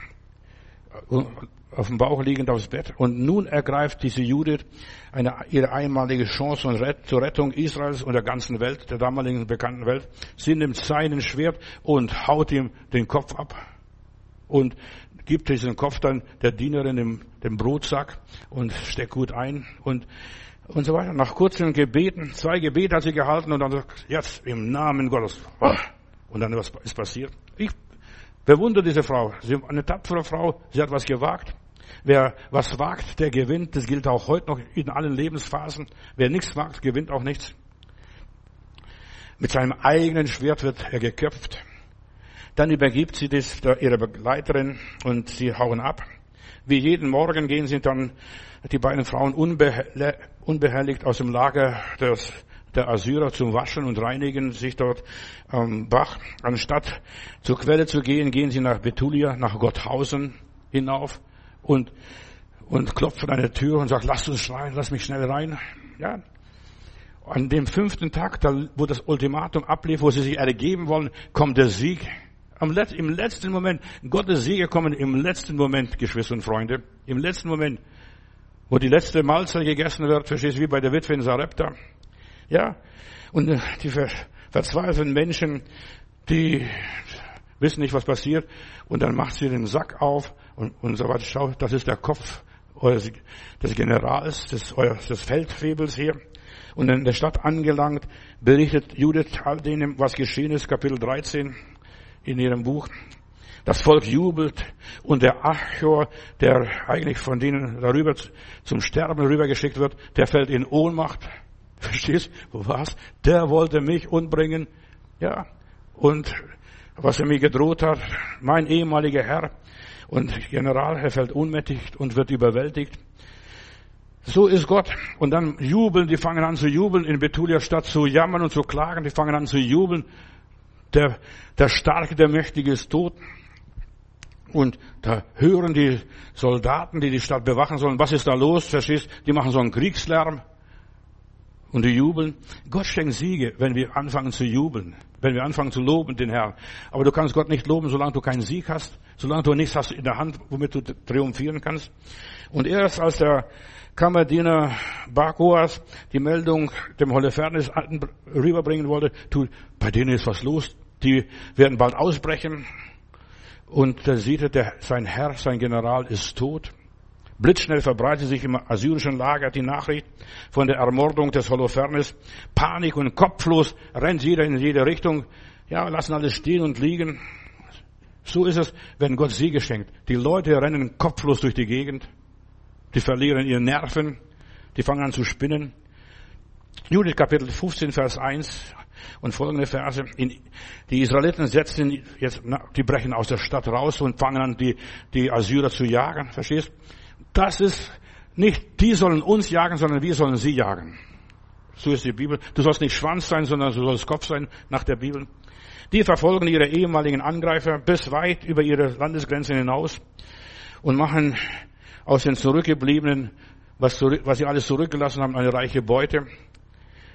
auf dem Bauch liegend aufs Bett. Und nun ergreift diese Judith eine, ihre einmalige Chance zur Rettung Israels und der ganzen Welt, der damaligen bekannten Welt. Sie nimmt seinen Schwert und haut ihm den Kopf ab und gibt diesen Kopf dann der Dienerin im dem Brotsack und steckt gut ein und und so weiter. Nach kurzen Gebeten, zwei Gebete hat sie gehalten und dann sagt, jetzt im Namen Gottes. Und dann was ist passiert? Ich bewundere diese Frau. Sie ist eine tapfere Frau. Sie hat was gewagt. Wer was wagt, der gewinnt. Das gilt auch heute noch in allen Lebensphasen. Wer nichts wagt, gewinnt auch nichts. Mit seinem eigenen Schwert wird er geköpft. Dann übergibt sie das ihrer Begleiterin und sie hauen ab. Wie jeden Morgen gehen sie dann die beiden Frauen unbehelligt aus dem Lager des, der Assyrer zum Waschen und Reinigen sich dort am Bach. Anstatt zur Quelle zu gehen, gehen sie nach Betulia, nach Gotthausen hinauf und, und klopft an eine Tür und sagt, lass uns schreien, lass mich schnell rein. Ja. An dem fünften Tag, da, wo das Ultimatum ablief, wo sie sich ergeben wollen, kommt der Sieg. Am Let Im letzten Moment, Gottes Siege kommen im letzten Moment, Geschwister und Freunde, im letzten Moment. wo die letzte Mahlzeit gegessen wird, verstehst du, wie bei der Witwe in Sarepta. Ja, und äh, die verzweifelten Menschen, die wissen nicht, was passiert, und dann macht sie den Sack auf und, und so weiter. Schau, das ist der Kopf des Generals, des, des Feldwebels hier. Und in der Stadt angelangt, berichtet Judith all denen, was geschehen ist, Kapitel 13 in ihrem Buch. Das Volk jubelt und der Achor, der eigentlich von denen darüber zum Sterben rübergeschickt wird, der fällt in Ohnmacht. Verstehst? Was? Der wollte mich umbringen. Ja. Und was er mir gedroht hat, mein ehemaliger Herr und General, er fällt ohnmächtig und wird überwältigt. So ist Gott. Und dann jubeln, die fangen an zu jubeln in Betulia statt zu jammern und zu klagen, die fangen an zu jubeln. Der, der Starke, der Mächtige ist tot. Und da hören die Soldaten, die die Stadt bewachen sollen, was ist da los, verstehst? Die machen so einen Kriegslärm. Und die jubeln. Gott schenkt Siege, wenn wir anfangen zu jubeln. Wenn wir anfangen zu loben, den Herrn. Aber du kannst Gott nicht loben, solange du keinen Sieg hast. Solange du nichts hast in der Hand, womit du triumphieren kannst. Und erst als der Kammerdiener Bakoas die Meldung dem Holofernes rüberbringen wollte, tu, bei denen ist was los. Die werden bald ausbrechen. Und da sieht er, der, sein Herr, sein General ist tot. Blitzschnell verbreitet sich im assyrischen Lager die Nachricht von der Ermordung des Holofernes. Panik und kopflos rennt jeder in jede Richtung. Ja, lassen alles stehen und liegen. So ist es, wenn Gott Siege schenkt. Die Leute rennen kopflos durch die Gegend. Die verlieren ihre Nerven. Die fangen an zu spinnen. Judith Kapitel 15, Vers 1 und folgende Verse. Die Israeliten setzen jetzt, die brechen aus der Stadt raus und fangen an, die, die Assyrer zu jagen. Verstehst? Das ist nicht, die sollen uns jagen, sondern wir sollen sie jagen. So ist die Bibel. Du sollst nicht Schwanz sein, sondern du sollst Kopf sein nach der Bibel. Die verfolgen ihre ehemaligen Angreifer bis weit über ihre Landesgrenzen hinaus und machen aus den Zurückgebliebenen, was, was sie alles zurückgelassen haben, eine reiche Beute.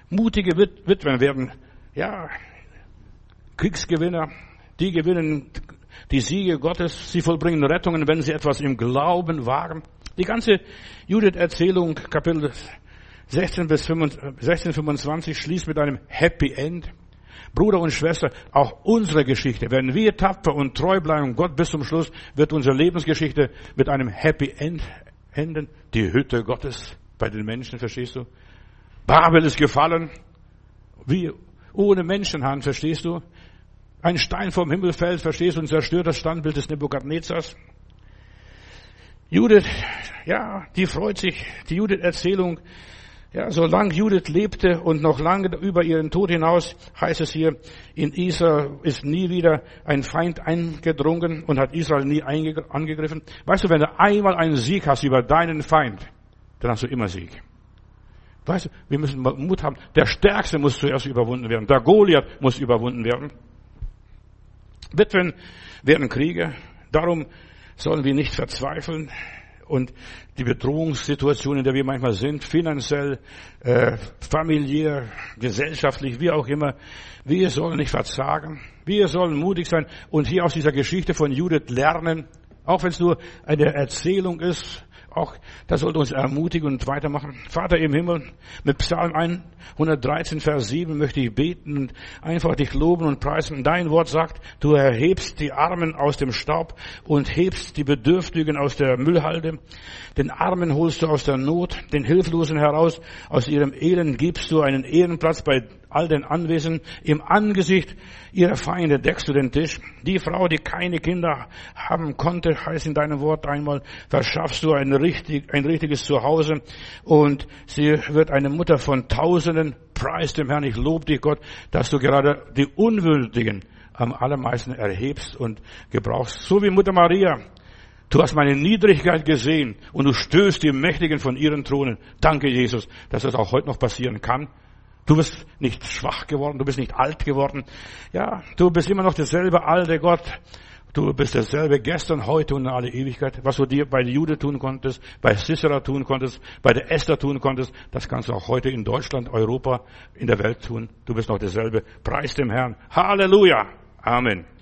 Mutige Witwen werden, ja, Kriegsgewinner, die gewinnen die Siege Gottes, sie vollbringen Rettungen, wenn sie etwas im Glauben wagen. Die ganze Judith-Erzählung, Kapitel 16 bis 16, 25, schließt mit einem Happy End. Bruder und Schwester, auch unsere Geschichte, wenn wir tapfer und treu bleiben Gott bis zum Schluss, wird unsere Lebensgeschichte mit einem Happy End enden. Die Hütte Gottes bei den Menschen, verstehst du? Babel ist gefallen. Wie ohne Menschenhand, verstehst du? Ein Stein vom Himmel fällt, verstehst du, und zerstört das Standbild des Nebukadnezars. Judith, ja, die freut sich, die Judith-Erzählung ja, solange Judith lebte und noch lange über ihren Tod hinaus, heißt es hier, in Israel ist nie wieder ein Feind eingedrungen und hat Israel nie angegriffen. Weißt du, wenn du einmal einen Sieg hast über deinen Feind, dann hast du immer Sieg. Weißt du, wir müssen Mut haben. Der Stärkste muss zuerst überwunden werden. Der Goliath muss überwunden werden. Witwen werden Kriege. Darum sollen wir nicht verzweifeln. Und die Bedrohungssituation, in der wir manchmal sind, finanziell, äh, familiär, gesellschaftlich, wie auch immer, wir sollen nicht verzagen, wir sollen mutig sein und hier aus dieser Geschichte von Judith lernen, auch wenn es nur eine Erzählung ist, auch das sollte uns ermutigen und weitermachen. Vater im Himmel, mit Psalm 113, Vers 7 möchte ich beten und einfach dich loben und preisen. Dein Wort sagt, du erhebst die Armen aus dem Staub und hebst die Bedürftigen aus der Müllhalde. Den Armen holst du aus der Not, den Hilflosen heraus. Aus ihrem Elend gibst du einen Ehrenplatz bei all den Anwesen. Im Angesicht ihrer Feinde deckst du den Tisch. Die Frau, die keine Kinder haben konnte, heißt in deinem Wort einmal, verschaffst du ein, richtig, ein richtiges Zuhause und sie wird eine Mutter von Tausenden. Preis dem Herrn, ich lobe dich Gott, dass du gerade die Unwürdigen am allermeisten erhebst und gebrauchst. So wie Mutter Maria. Du hast meine Niedrigkeit gesehen und du stößt die Mächtigen von ihren Thronen. Danke, Jesus, dass das auch heute noch passieren kann. Du bist nicht schwach geworden, du bist nicht alt geworden. Ja, du bist immer noch derselbe alte Gott. Du bist derselbe gestern, heute und in alle Ewigkeit. Was du dir bei Jude tun konntest, bei Sisera tun konntest, bei der Esther tun konntest, das kannst du auch heute in Deutschland, Europa, in der Welt tun. Du bist noch derselbe. Preis dem Herrn. Halleluja. Amen.